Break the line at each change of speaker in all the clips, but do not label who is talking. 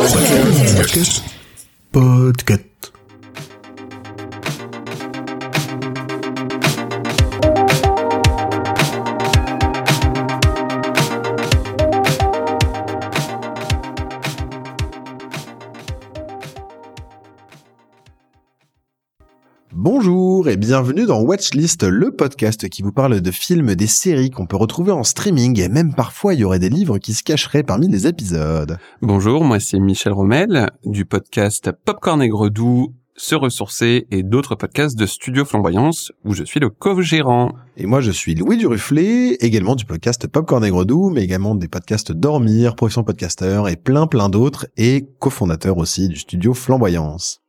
Podcast. Podcast. Bonjour et bienvenue dans Watchlist, le podcast qui vous parle de films, des séries qu'on peut retrouver en streaming et même parfois il y aurait des livres qui se cacheraient parmi les épisodes.
Bonjour, moi c'est Michel Rommel du podcast Popcorn et Gredou, Se ressourcer et d'autres podcasts de Studio Flamboyance où je suis le co-gérant.
Et moi je suis Louis Duruflé, également du podcast Popcorn et Gredou, mais également des podcasts Dormir, Profession Podcaster et plein plein d'autres et cofondateur aussi du studio Flamboyance.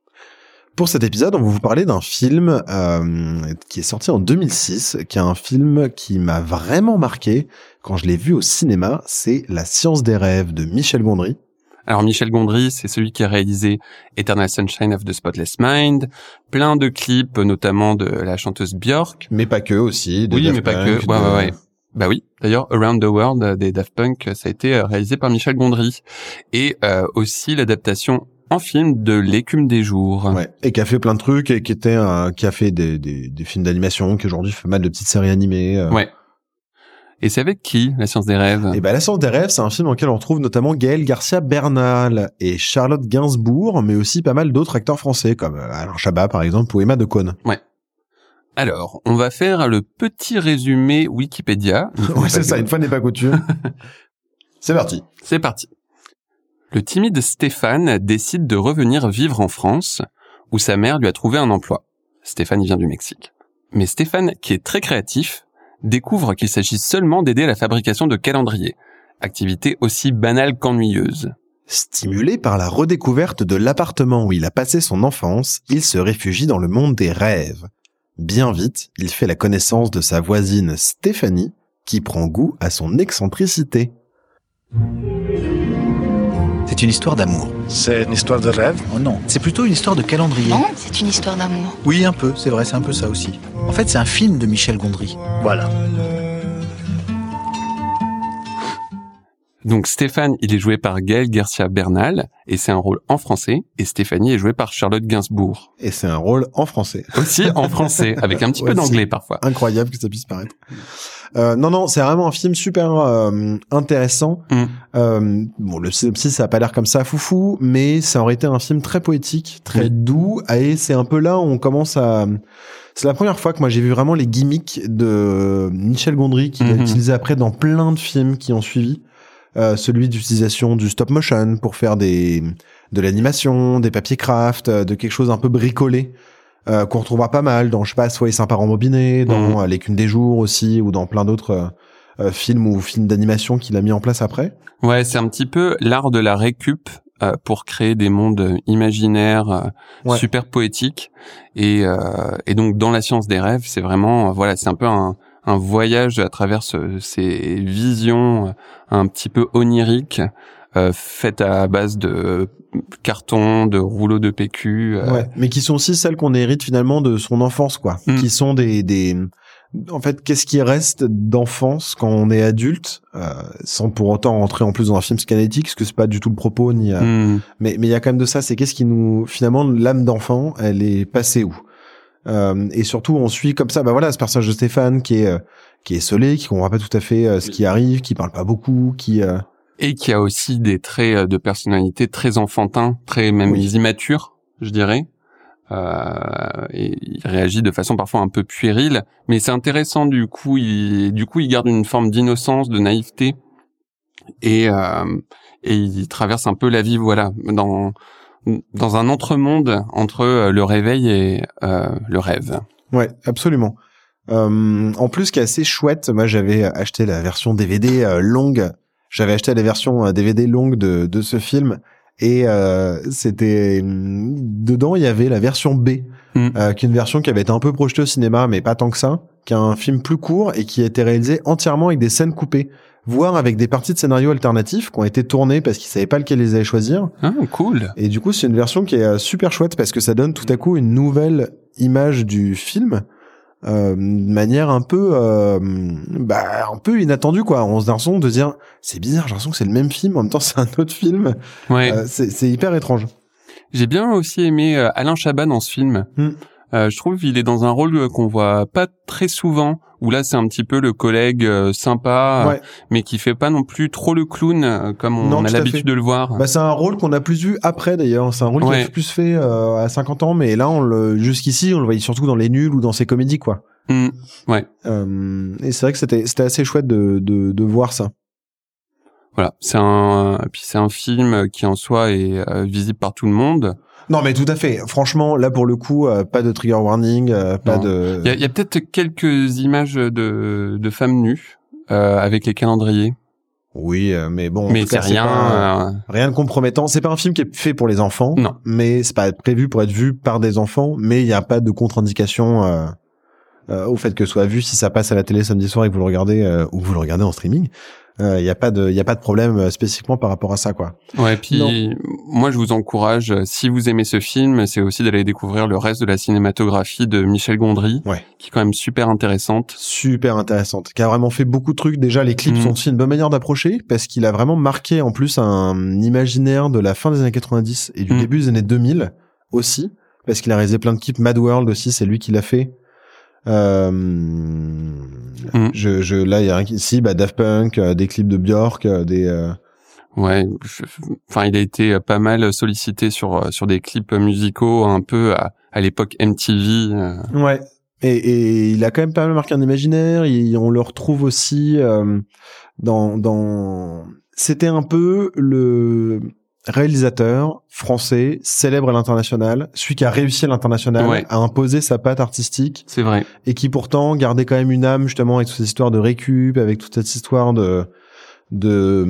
Pour cet épisode, on va vous parler d'un film euh, qui est sorti en 2006, qui est un film qui m'a vraiment marqué quand je l'ai vu au cinéma. C'est La science des rêves de Michel Gondry.
Alors Michel Gondry, c'est celui qui a réalisé Eternal Sunshine of the Spotless Mind, plein de clips, notamment de la chanteuse Björk.
Mais pas que aussi. De
oui,
Daft
mais pas
Punk,
que. Ouais,
de-
ouais, ouais. Bah oui. D'ailleurs, Around the World des Daft Punk, ça a été euh, réalisé par Michel Gondry. Et euh, aussi l'adaptation en film de L'écume des jours.
Ouais. Et qui a fait plein de trucs et qui était un- qui a fait des, des, des films d'animation, qui aujourd'hui fait mal de petites séries animées. euh.
Ouais. Et c'est avec qui, La science des rêves?
Et ben La science des rêves, c'est un film dans lequel on retrouve notamment Gaël Garcia Bernal et Charlotte Gainsbourg, mais aussi pas mal d'autres acteurs français comme euh, Alain Chabat par exemple ou Emma Decaune.
Alors, on va faire le petit résumé Wikipédia.
ouais, c'est ça, une fois n'est pas coutume. c'est parti.
C'est parti. Le timide Stéphane décide de revenir vivre en France, où sa mère lui a trouvé un emploi. Stéphane vient du Mexique. Mais Stéphane, qui est très créatif, découvre qu'il s'agit seulement d'aider à la fabrication de calendriers, activité aussi banale qu'ennuyeuse.
Stimulé par la redécouverte de l'appartement où il a passé son enfance, il se réfugie dans le monde des rêves. Bien vite, il fait la connaissance de sa voisine Stéphanie, qui prend goût à son excentricité.
C'est une histoire d'amour.
C'est une histoire de rêve
Oh non, c'est plutôt une histoire de calendrier.
Non, c'est une histoire d'amour.
Oui, un peu, c'est vrai, c'est un peu ça aussi. En fait, c'est un film de Michel Gondry.
Voilà.
Donc Stéphane, il est joué par Gaël Garcia Bernal, et c'est un rôle en français, et Stéphanie est jouée par Charlotte Gainsbourg.
Et c'est un rôle en français.
Aussi en français, avec un petit peu d'anglais parfois.
Incroyable que ça puisse paraître. Euh, non, non, c'est vraiment un film super euh, intéressant.
Mm.
Euh, bon, le synopsis, ça a pas l'air comme ça foufou, mais ça aurait été un film très poétique, très
Oui.
doux, et c'est un peu là où on commence à... C'est la première fois que moi j'ai vu vraiment les gimmicks de Michel Gondry qu'il a
Mhm.
utilisé après dans plein de films qui ont suivi. Euh, celui d'utilisation du stop motion pour faire des de l'animation, des papiers craft, euh, de quelque chose un peu bricolé euh, qu'on retrouvera pas mal dans je sais pas Soyez sympa rembobiné, dans
Mhm.
euh, L'écume des jours aussi ou dans plein d'autres euh, films ou films d'animation qu'il a mis en place après.
Ouais, c'est un petit peu l'art de la récup euh, pour créer des mondes imaginaires euh,
Ouais.
super poétiques. Et, euh, et donc dans la science des rêves, c'est vraiment voilà, c'est un peu un, un voyage à travers ce- ces visions euh, un petit peu oniriques euh, faites à base de carton, de rouleaux de PQ. euh,
Ouais, mais qui sont aussi celles qu'on hérite finalement de son enfance quoi,
Mhm.
qui sont des des en fait, qu'est-ce qui reste d'enfance quand on est adulte, euh, sans pour autant rentrer en plus dans un film psychanalytique, parce que c'est pas du tout le propos, ni. euh, Mais mais il y a quand même de ça. C'est qu'est-ce qui nous finalement l'âme d'enfant, elle est passée où? Euh, Et surtout, on suit comme ça. Bah voilà, ce personnage de Stéphane qui est euh, qui est isolé, qui comprend pas tout à fait euh, ce qui arrive, qui parle pas beaucoup, qui euh,
Et qui a aussi des traits de personnalité très enfantins, très même
Oui.
immatures, je dirais. Euh, et il réagit de façon parfois un peu puérile, mais c'est intéressant du coup. Il, du coup, il garde une forme d'innocence, de naïveté, et euh, et il traverse un peu la vie, voilà, dans dans un entremonde entre euh, le réveil et euh, le rêve.
Ouais, absolument. Euh, en plus, ce qui est assez chouette, moi j'avais acheté la version DVD longue. J'avais acheté la version DVD longue de, de ce film et euh, c'était hum, dedans il y avait la version B,
Mm.
qui est une version qui avait été un peu projetée au cinéma, mais pas tant que ça, qui est un film plus court et qui a été réalisé entièrement avec des scènes coupées, voire avec des parties de scénario alternatifs qui ont été tournées parce qu'ils savaient pas lequel ils allaient choisir.
Ah, cool.
Et du coup, c'est une version qui est euh, super chouette parce que ça donne tout à coup une nouvelle image du film. euh, de manière un peu, euh, bah, un peu inattendue quoi. On se l'impression de dire, c'est bizarre, j'ai l'impression que c'est le même film, en même temps c'est un autre film.
Ouais.
Euh, c'est c'est hyper étrange.
J'ai bien aussi aimé euh, Alain Chabat dans ce film.
Hmm.
Euh, je trouve qu'il est dans un rôle euh, qu'on voit pas très souvent. Où là, c'est un petit peu le collègue euh, sympa,
Ouais.
mais qui fait pas non plus trop le clown euh, comme on,
Non,
a l'habitude de le voir.
Bah, c'est un rôle qu'on a plus vu après d'ailleurs. C'est un rôle qui
Ouais.
a plus fait à 50 ans, mais là, on le, jusqu'ici, on le voyait surtout dans les nuls ou dans ses comédies quoi.
Hmm.
Euh, et c'est vrai que c'était c'était assez chouette de, de, de voir ça.
Voilà, c'est un, puis c'est un film qui en soi est euh, visible par tout le monde.
Non, mais tout à fait. Franchement, là pour le coup, euh, pas de trigger warning, euh, pas
Non.
de.
Il y a, a peut-être quelques images de, de femmes nues euh, avec les calendriers,
Oui, mais bon.
mais c'est rien.
pas- Rien de compromettant. C'est pas un film qui est fait pour les enfants.
Non.
Mais c'est pas prévu pour être vu par des enfants. Mais il n'y a pas de contre-indication euh, euh, au fait que ce soit vu si ça passe à la télé samedi soir et que vous le regardez euh, ou que vous le regardez en streaming. Il n'y a pas de, il y a pas de problème euh, spécifiquement par rapport à ça, quoi.
Ouais, puis moi je vous encourage, euh, si vous aimez ce film, c'est aussi d'aller découvrir le reste de la cinématographie de Michel Gondry,
Ouais.
qui est quand même super intéressante.
Super intéressante. Qui a vraiment fait beaucoup de trucs. Déjà, les clips
Mhm.
sont aussi une bonne manière d'approcher parce qu'il a vraiment marqué en plus un imaginaire de la fin des années 90 et du
Mhm.
début des années 2000 aussi. Parce qu'il a réalisé plein de clips. Mad World aussi, c'est lui qui l'a fait. Euh, je, je, là, il y a rien qui, si, bah, Daft Punk, euh, des clips de Björk, euh, des, euh,
Ouais, enfin il a été pas mal sollicité sur euh, sur des clips musicaux un peu à, à l'époque MTV. euh.
Ouais. Et, et il a quand même pas mal marqué un imaginaire. Il- on le retrouve aussi euh, dans dans. C'était un peu le réalisateur français célèbre à l'international, celui qui a réussi à l'international,
Ouais.
à imposer sa patte artistique
C'est vrai.
et qui pourtant gardait quand même une âme justement avec toute cette histoire de récup, avec toute cette histoire de de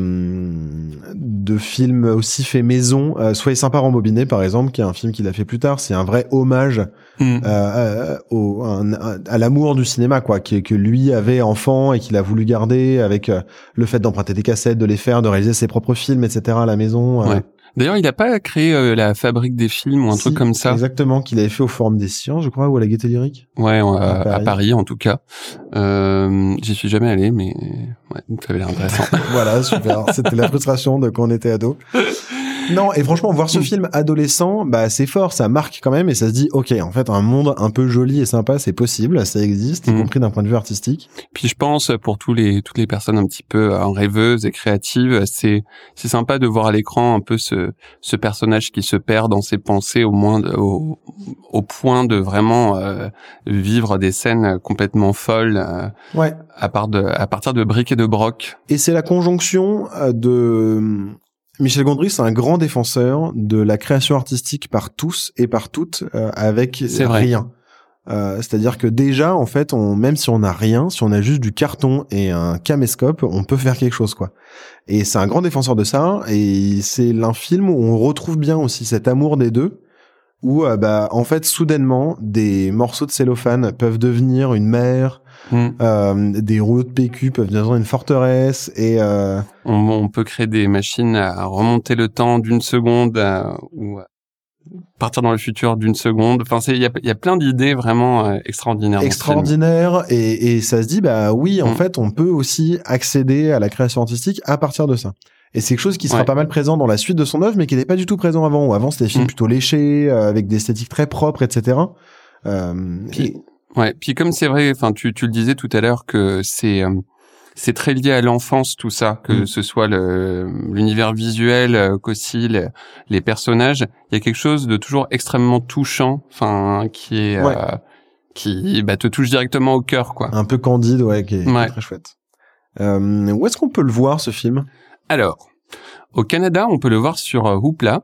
de films aussi fait maison. Euh, Soyez sympa rembobiné par exemple, qui est un film qu'il a fait plus tard. C'est un vrai hommage
Hmm.
euh, euh, au, un- un- à l'amour du cinéma quoi que, que lui avait enfant et qu'il a voulu garder avec euh, le fait d'emprunter des cassettes de les faire de réaliser ses propres films etc à la maison
Ouais. D'ailleurs, il a pas créé euh, la fabrique des films ou un
si,
truc comme ça?
exactement qu'il avait fait au Forum des Sciences je crois ou à la Gaîté Lyrique
Ouais,
À
à,
Paris.
Paris. en tout cas. Euh, J'y suis jamais allé, mais ouais, ça avait l'air intéressant.
voilà super c'était la frustration de quand on était ado non et franchement voir ce film adolescent bah c'est fort ça marque quand même et ça se dit ok en fait un monde un peu joli et sympa c'est possible ça existe y
Mm.
compris d'un point de vue artistique
Puis je pense pour tous les toutes les personnes un petit peu euh, rêveuses et créatives, c'est c'est sympa de voir à l'écran un peu ce ce personnage qui se perd dans ses pensées au moins de- au, au point de vraiment euh, vivre des scènes complètement folles euh,
ouais
à part de à partir de briques et de broc.
Et c'est la conjonction euh, de Michel Gondry, c'est un grand défenseur de la création artistique par tous et par toutes euh, avec rien. Euh, C'est-à-dire que déjà, en fait, on, même si on n'a rien, si on a juste du carton et un caméscope, on peut faire quelque chose, quoi. Et c'est un grand défenseur de ça. Et c'est un film où on retrouve bien aussi cet amour des deux, où, euh, bah, en fait, soudainement, des morceaux de cellophane peuvent devenir une mer,
Hmm.
euh, des rouleaux de PQ peuvent devenir une forteresse, et euh,
On, on peut créer des machines à remonter le temps d'une seconde euh, ou à partir dans le futur d'une seconde. Enfin, il y a, y a plein d'idées vraiment euh, extraordinaires. dans ce film.
extraordinaire et, et ça se dit bah oui en
Mm.
fait on peut aussi accéder à la création artistique à partir de ça et c'est quelque chose qui sera
Ouais.
pas mal présent dans la suite de son œuvre mais qui n'était pas du tout présent avant où avant c'était des films
Mm.
plutôt léchés euh, avec des esthétiques très propres etc euh,
Puis-
et-
Ouais, puis comme c'est vrai, enfin tu, tu le disais tout à l'heure que c'est euh, c'est très lié à l'enfance tout ça, que
Mm.
ce soit l'univers visuel euh, qu'aussi le- les personnages, il y a quelque chose de toujours extrêmement touchant, enfin qui est euh, qui bah, te touche directement au cœur quoi.
un peu candide ouais qui est,
Ouais.
très chouette euh, où est-ce qu'on peut le voir ce film?
Alors, au Canada, on peut le voir sur euh, Hoopla.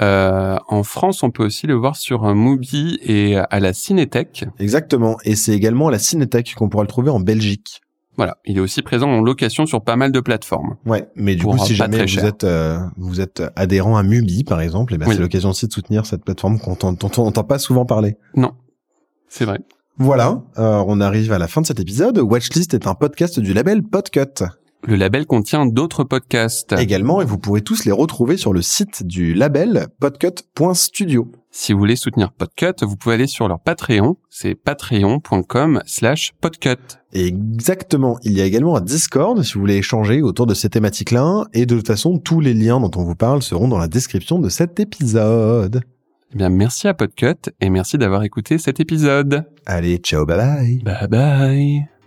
Euh, en France, on peut aussi le voir sur euh, Mubi et à la Cinétech.
exactement et c'est également à la Cinétech qu'on pourra le trouver en Belgique
Voilà, il est aussi présent en location sur pas mal de plateformes.
Ouais, mais du coup, si jamais vous
cher.
êtes euh, vous êtes adhérent à Mubi, par exemple, et ben
Oui.
c'est l'occasion aussi de soutenir cette plateforme qu'on t'en- dont on n'entend pas souvent parler.
Non, c'est vrai.
Voilà, euh, on arrive à la fin de cet épisode. Watchlist est un podcast du label Podcut.
Le label contient d'autres podcasts.
Également, et vous pourrez tous les retrouver sur le site du label podcut.studio.
Si vous voulez soutenir Podcut, vous pouvez aller sur leur Patreon, c'est patreon.com slash podcut.
Exactement. Il y a également un Discord si vous voulez échanger autour de ces thématiques-là. Et de toute façon, tous les liens dont on vous parle seront dans la description de cet épisode.
Eh bien, merci à Podcut et merci d'avoir écouté cet épisode.
Allez, ciao, bye bye.
Bye bye.